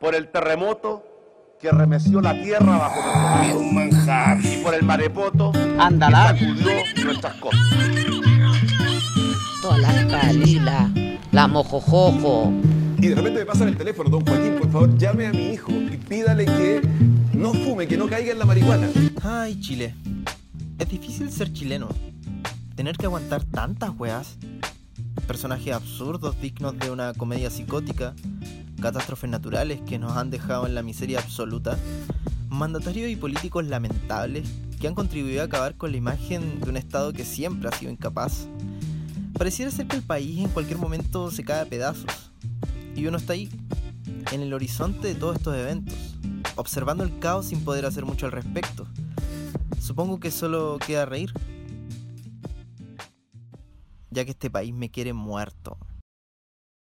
por el terremoto que remeció la tierra bajo nuestros un manjar. y por el marepoto Ándala. que sacudió nuestras costas. Todas las calilas, la mojojojo. Y de repente me pasan el teléfono, don Joaquín, por favor, llame a mi hijo y pídale que no fume, que no caiga en la marihuana. Ay, Chile. Es difícil ser chileno. Tener que aguantar tantas weas. Personajes absurdos dignos de una comedia psicótica. Catástrofes naturales que nos han dejado en la miseria absoluta. Mandatarios y políticos lamentables que han contribuido a acabar con la imagen de un Estado que siempre ha sido incapaz. Pareciera ser que el país en cualquier momento se cae a pedazos. Y uno está ahí, en el horizonte de todos estos eventos, observando el caos sin poder hacer mucho al respecto. Supongo que solo queda reír. Ya que este país me quiere muerto.